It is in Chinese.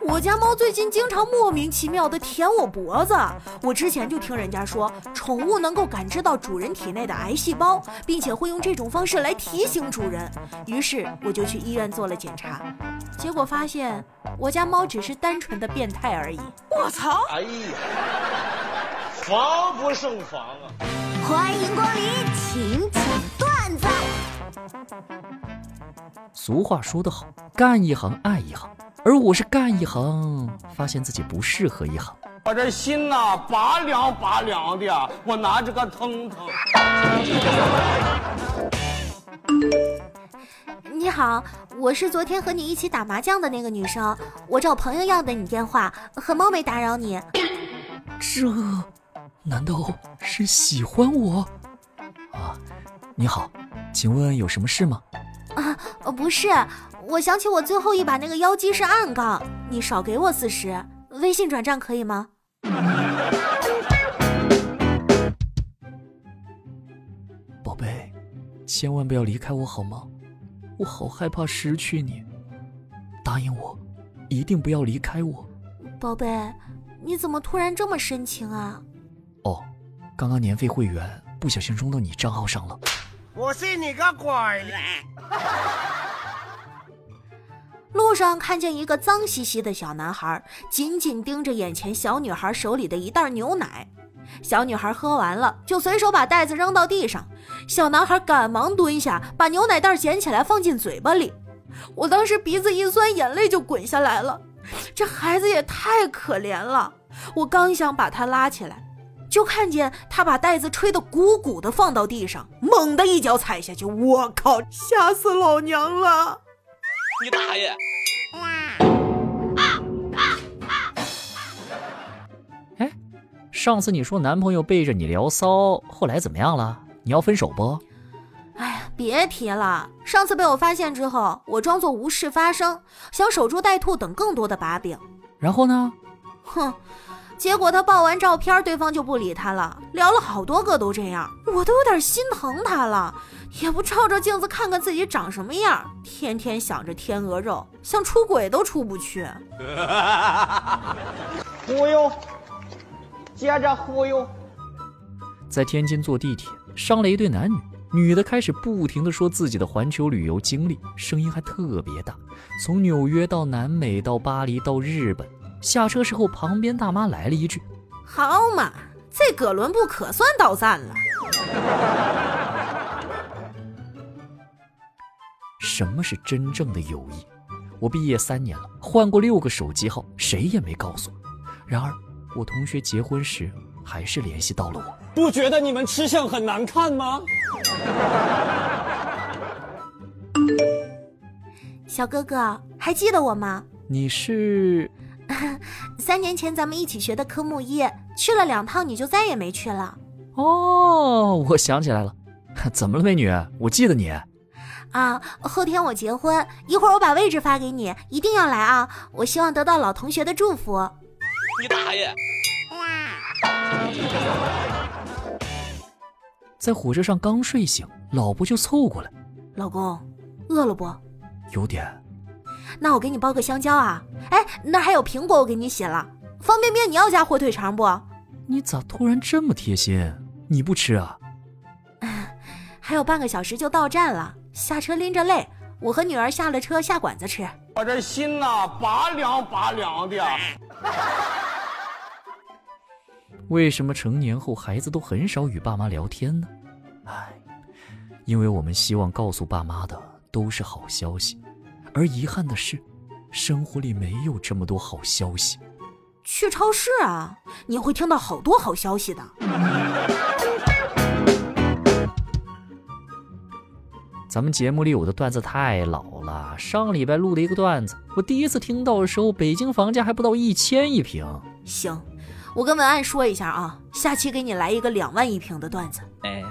我家猫最近经常莫名其妙的舔我脖子。我之前就听人家说，宠物能够感知到主人体内的癌细胞，并且会用这种方式来提醒主人。于是我就去医院做了检查，结果发现我家猫只是单纯的变态而已。我操！哎呀，防不胜防啊！欢迎光临，请。俗话说得好，干一行爱一行，而我是干一行，发现自己不适合一行。我这心呐，拔凉拔凉的，我拿着个腾腾。你好，我是昨天和你一起打麻将的那个女生，我找朋友要的你电话，很冒昧打扰你。这，难道是喜欢我？啊，你好，请问有什么事吗？啊，不是，我想起我最后一把那个妖姬是暗杠，你少给我四十，微信转账可以吗？宝贝，千万不要离开我好吗？我好害怕失去你，答应我，一定不要离开我。宝贝，你怎么突然这么深情啊？哦，刚刚年费会员不小心充到你账号上了。我信你个鬼！路上看见一个脏兮兮的小男孩，紧紧盯着眼前小女孩手里的一袋牛奶。小女孩喝完了，就随手把袋子扔到地上。小男孩赶忙蹲下，把牛奶袋捡起来放进嘴巴里。我当时鼻子一酸，眼泪就滚下来了。这孩子也太可怜了。我刚想把他拉起来，就看见他把袋子吹得鼓鼓的放到地上，猛地一脚踩下去。我靠，吓死老娘了！你大爷！哎，上次你说男朋友背着你聊骚，后来怎么样了？你要分手不？哎呀，别提了！上次被我发现之后，我装作无事发生，想守株待兔等更多的把柄。然后呢？哼，结果他爆完照片，对方就不理他了，聊了好多个都这样，我都有点心疼他了。也不照照镜子看看自己长什么样，天天想着天鹅肉，想出轨都出不去。忽悠，接着忽悠。在天津坐地铁，上了一对男女，女的开始不停的说自己的环球旅游经历，声音还特别大，从纽约到南美到巴黎到日本。下车时候，旁边大妈来了一句：“好嘛，这哥伦布可算到站了。”什么是真正的友谊？我毕业三年了，换过六个手机号，谁也没告诉我。然而，我同学结婚时还是联系到了我。不觉得你们吃相很难看吗？小哥哥，还记得我吗？你是？三年前咱们一起学的科目一，去了两趟，你就再也没去了。哦，我想起来了，怎么了，美女？我记得你。啊，后天我结婚，一会儿我把位置发给你，一定要来啊！我希望得到老同学的祝福。你大爷！在火车上刚睡醒，老婆就凑过来：“老公，饿了不？”“有点。”“那我给你包个香蕉啊！哎，那还有苹果，我给你洗了。方便面你要加火腿肠不？”“你咋突然这么贴心？你不吃啊？”“ 还有半个小时就到站了。”下车拎着累，我和女儿下了车下馆子吃。我这心呐，拔凉拔凉的。为什么成年后孩子都很少与爸妈聊天呢？唉，因为我们希望告诉爸妈的都是好消息，而遗憾的是，生活里没有这么多好消息。去超市啊，你会听到好多好消息的。咱们节目里有的段子太老了，上礼拜录的一个段子，我第一次听到的时候，北京房价还不到一千一平。行，我跟文案说一下啊，下期给你来一个两万一平的段子。哎。